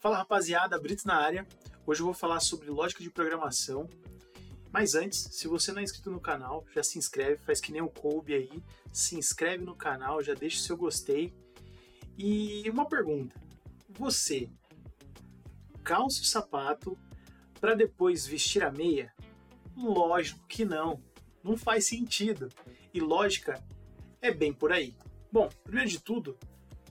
Fala rapaziada, Brito na área. Hoje eu vou falar sobre lógica de programação. Mas antes, se você não é inscrito no canal, já se inscreve, faz que nem o Kobe aí, se inscreve no canal, já deixa o seu gostei. E uma pergunta: você calça o sapato para depois vestir a meia? Lógico que não. Não faz sentido. E lógica é bem por aí. Bom, primeiro de tudo,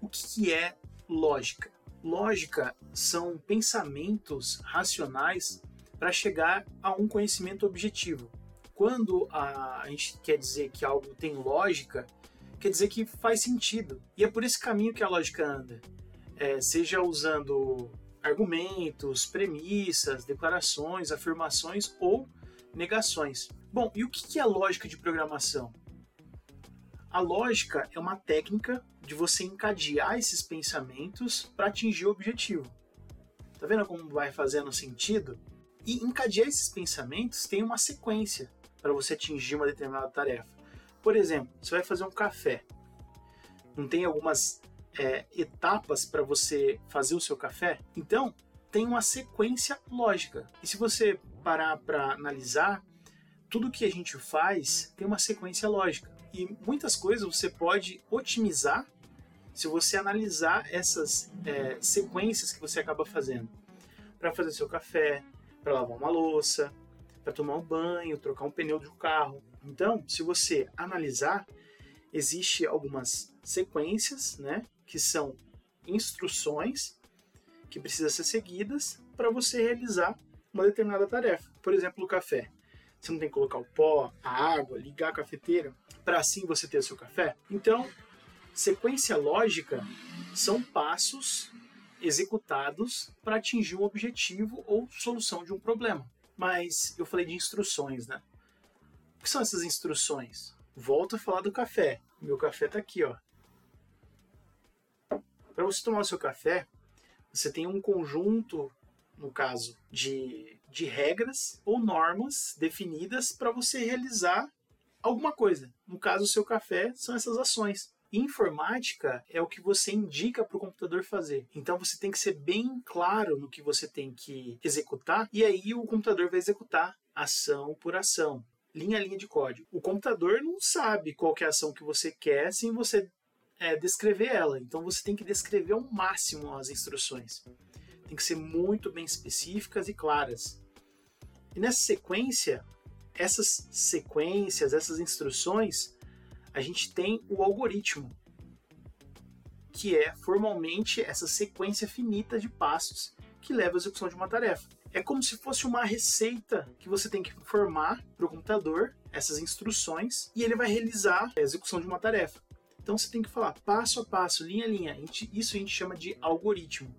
o que é lógica? Lógica são pensamentos racionais para chegar a um conhecimento objetivo. Quando a, gente quer dizer que algo tem lógica, quer dizer que faz sentido. E é por esse caminho que a lógica anda. É, seja usando argumentos, premissas, declarações, afirmações ou negações. Bom, e o que é a lógica de programação? A lógica é uma técnica de você encadear esses pensamentos para atingir o objetivo. Tá vendo como vai fazendo sentido? E encadear esses pensamentos tem uma sequência para você atingir uma determinada tarefa. Por exemplo, você vai fazer um café. Não tem algumas é, etapas para você fazer o seu café? Então, tem uma sequência lógica. E se você parar para analisar, tudo que a gente faz tem uma sequência lógica. E muitas coisas você pode otimizar se você analisar essas é, sequências que você acaba fazendo. Para fazer seu café, para lavar uma louça, para tomar um banho, trocar um pneu do carro. Então, se você analisar, existe algumas sequências, né, que são instruções que precisam ser seguidas para você realizar uma determinada tarefa. Por exemplo, o café. Você não tem que colocar o pó, a água, ligar a cafeteira para assim você ter seu café? Então, sequência lógica são passos executados para atingir um objetivo ou solução de um problema. Mas eu falei de instruções, né? O que são essas instruções? Volto a falar do café. Meu café está aqui, ó. Para você tomar o seu café, você tem um conjunto, no caso, de, de regras ou normas definidas para você realizar alguma coisa. No caso, o seu café são essas ações. Informática é o que você indica para o computador fazer. Então você tem que ser bem claro no que você tem que executar e aí o computador vai executar ação por ação, linha a linha de código. O computador não sabe qual é a ação que você quer sem você é, descrever ela. Então você tem que descrever ao máximo as instruções. Tem que ser muito bem específicas e claras. E nessa sequência, essas sequências, essas instruções, a gente tem o algoritmo, que é formalmente essa sequência finita de passos que leva à execução de uma tarefa. É como se fosse uma receita que você tem que informar para o computador essas instruções e ele vai realizar a execução de uma tarefa. Então você tem que falar passo a passo, linha a linha. Isso a gente chama de algoritmo.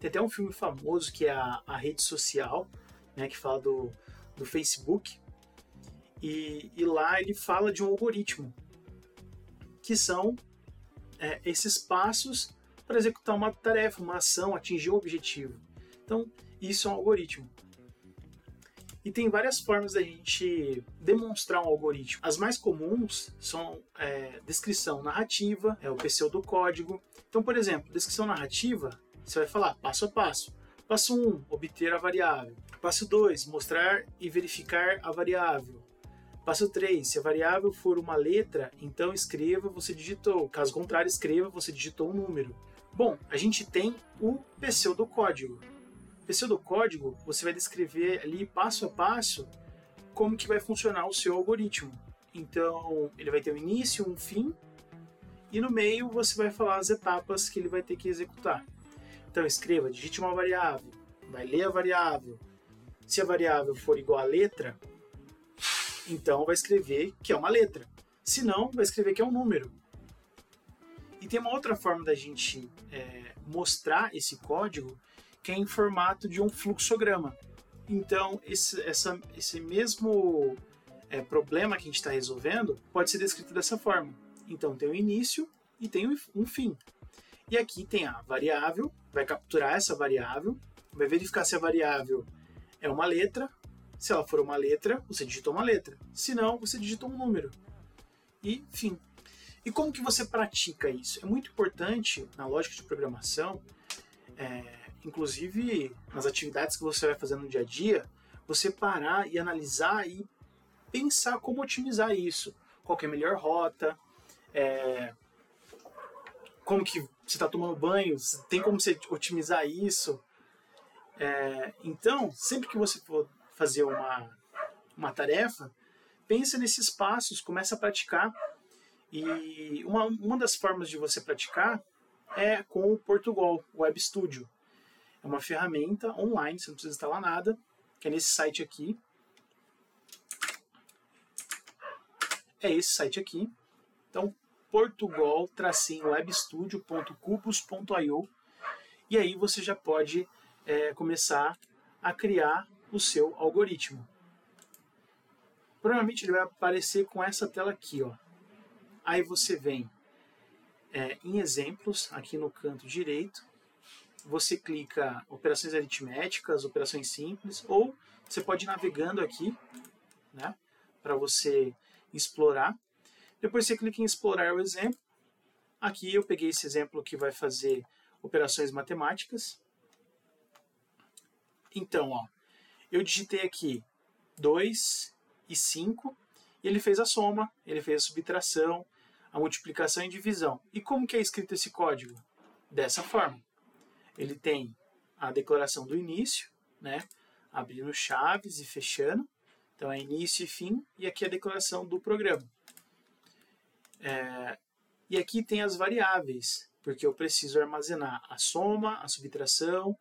Tem até um filme famoso que é a, a rede social, né, que fala do, do Facebook, e, e lá ele fala de um algoritmo, que são é, esses passos para executar uma tarefa, uma ação, atingir um objetivo. Então, isso é um algoritmo. E tem várias formas da gente demonstrar um algoritmo. As mais comuns são é, descrição narrativa, é o pseudocódigo. Então, por exemplo, descrição narrativa, você vai falar passo a passo. Passo 1, um, obter a variável. Passo 2, mostrar e verificar a variável. Passo 3. Se a variável for uma letra, então escreva, você digitou. Caso contrário, escreva, você digitou um número. Bom, a gente tem o pseudocódigo. Pseudocódigo, você vai descrever ali passo a passo como que vai funcionar o seu algoritmo. Então, ele vai ter um início, um fim, e no meio você vai falar as etapas que ele vai ter que executar. Então, escreva, digite uma variável, vai ler a variável. Se a variável for igual a letra, então vai escrever que é uma letra. Se não, vai escrever que é um número. E tem uma outra forma da gente é, mostrar esse código que é em formato de um fluxograma. Então, esse, essa, esse mesmo é, problema que a gente está resolvendo pode ser descrito dessa forma. Então, tem o um início e tem um fim. E aqui tem a variável, vai capturar essa variável, vai verificar se a variável é uma letra se ela for uma letra, você digitou uma letra. Se não, você digitou um número. E fim. E como que você pratica isso? É muito importante na lógica de programação, é, inclusive nas atividades que você vai fazer no dia a dia, você parar e analisar e pensar como otimizar isso. Qual é a melhor rota, é, como que você está tomando banho, tem como você otimizar isso. É, então, sempre que você for fazer uma, uma tarefa, pensa nesses passos, começa a praticar. E uma, uma das formas de você praticar é com o Portugal Web Studio. É uma ferramenta online, você não precisa instalar nada, que é nesse site aqui. É esse site aqui. Então, portugal-webstudio.cubus.io e aí você já pode é, começar a criar o seu algoritmo. Provavelmente ele vai aparecer com essa tela aqui, ó. Aí você vem é, em exemplos aqui no canto direito, você clica operações aritméticas, operações simples, ou você pode ir navegando aqui, né, para você explorar. Depois você clica em explorar o exemplo. Aqui eu peguei esse exemplo que vai fazer operações matemáticas. Então, ó, eu digitei aqui 2 e 5, e ele fez a soma, ele fez a subtração, a multiplicação e divisão. E como que é escrito esse código? Dessa forma. Ele tem a declaração do início, né, abrindo chaves e fechando, então é início e fim, e aqui a declaração do programa. É, e aqui tem as variáveis, porque eu preciso armazenar a soma, a subtração,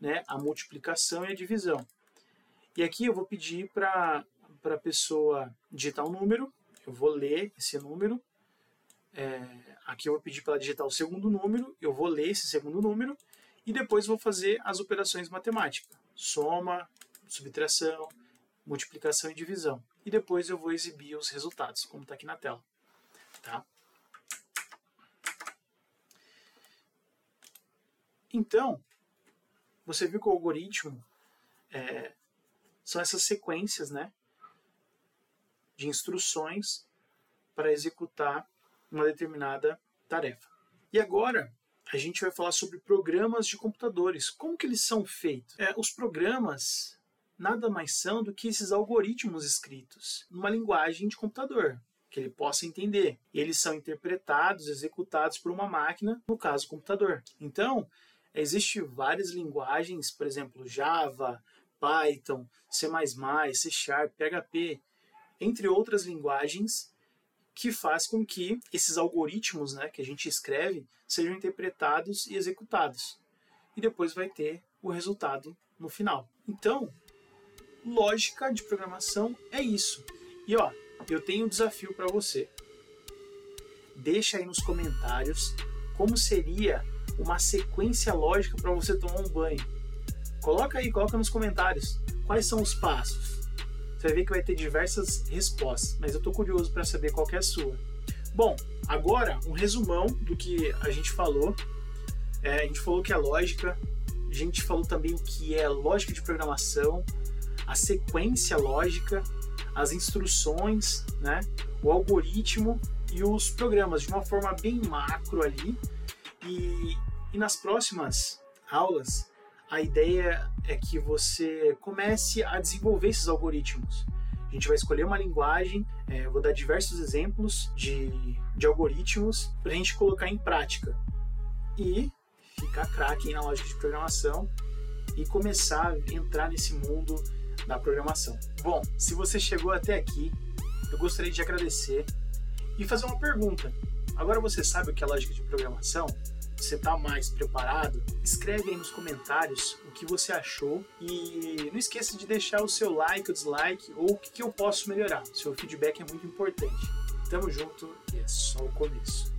né, a multiplicação e a divisão. E aqui eu vou pedir para a pessoa digitar um número, eu vou ler esse número, é, aqui eu vou pedir para ela digitar o segundo número, eu vou ler esse segundo número, e depois vou fazer as operações matemáticas, soma, subtração, multiplicação e divisão. E depois eu vou exibir os resultados, como está aqui na tela. Tá? Então, você viu que o algoritmo é, são essas sequências né, de instruções para executar uma determinada tarefa. E agora a gente vai falar sobre programas de computadores. Como que eles são feitos? É, os programas nada mais são do que esses algoritmos escritos numa linguagem de computador que ele possa entender. E eles são interpretados, executados por uma máquina, no caso, computador. Então, existem várias linguagens, por exemplo, Java, Python, C++, C Sharp, PHP, entre outras linguagens, que faz com que esses algoritmos né, que a gente escreve sejam interpretados e executados. E depois vai ter o resultado no final. Então, lógica de programação é isso. E ó, eu tenho um desafio para você. Deixa aí nos comentários como seria uma sequência lógica para você tomar um banho. Coloca aí, coloca nos comentários quais são os passos. Você vai ver que vai ter diversas respostas, mas eu estou curioso para saber qual é a sua. Bom, agora um resumão do que a gente falou. É, a gente falou que é lógica, a gente falou também o que é lógica de programação, a sequência lógica, as instruções, né, o algoritmo e os programas de uma forma bem macro ali. E, e nas próximas aulas, a ideia é que você comece a desenvolver esses algoritmos. A gente vai escolher uma linguagem, é, vou dar diversos exemplos de, de algoritmos para a gente colocar em prática e ficar craque na lógica de programação e começar a entrar nesse mundo da programação. Bom, se você chegou até aqui, eu gostaria de agradecer e fazer uma pergunta. Agora você sabe o que é lógica de programação? Você está mais preparado? Escreve aí nos comentários o que você achou e não esqueça de deixar o seu like, o dislike ou o que, que eu posso melhorar. Seu feedback é muito importante. Tamo junto e é só o começo.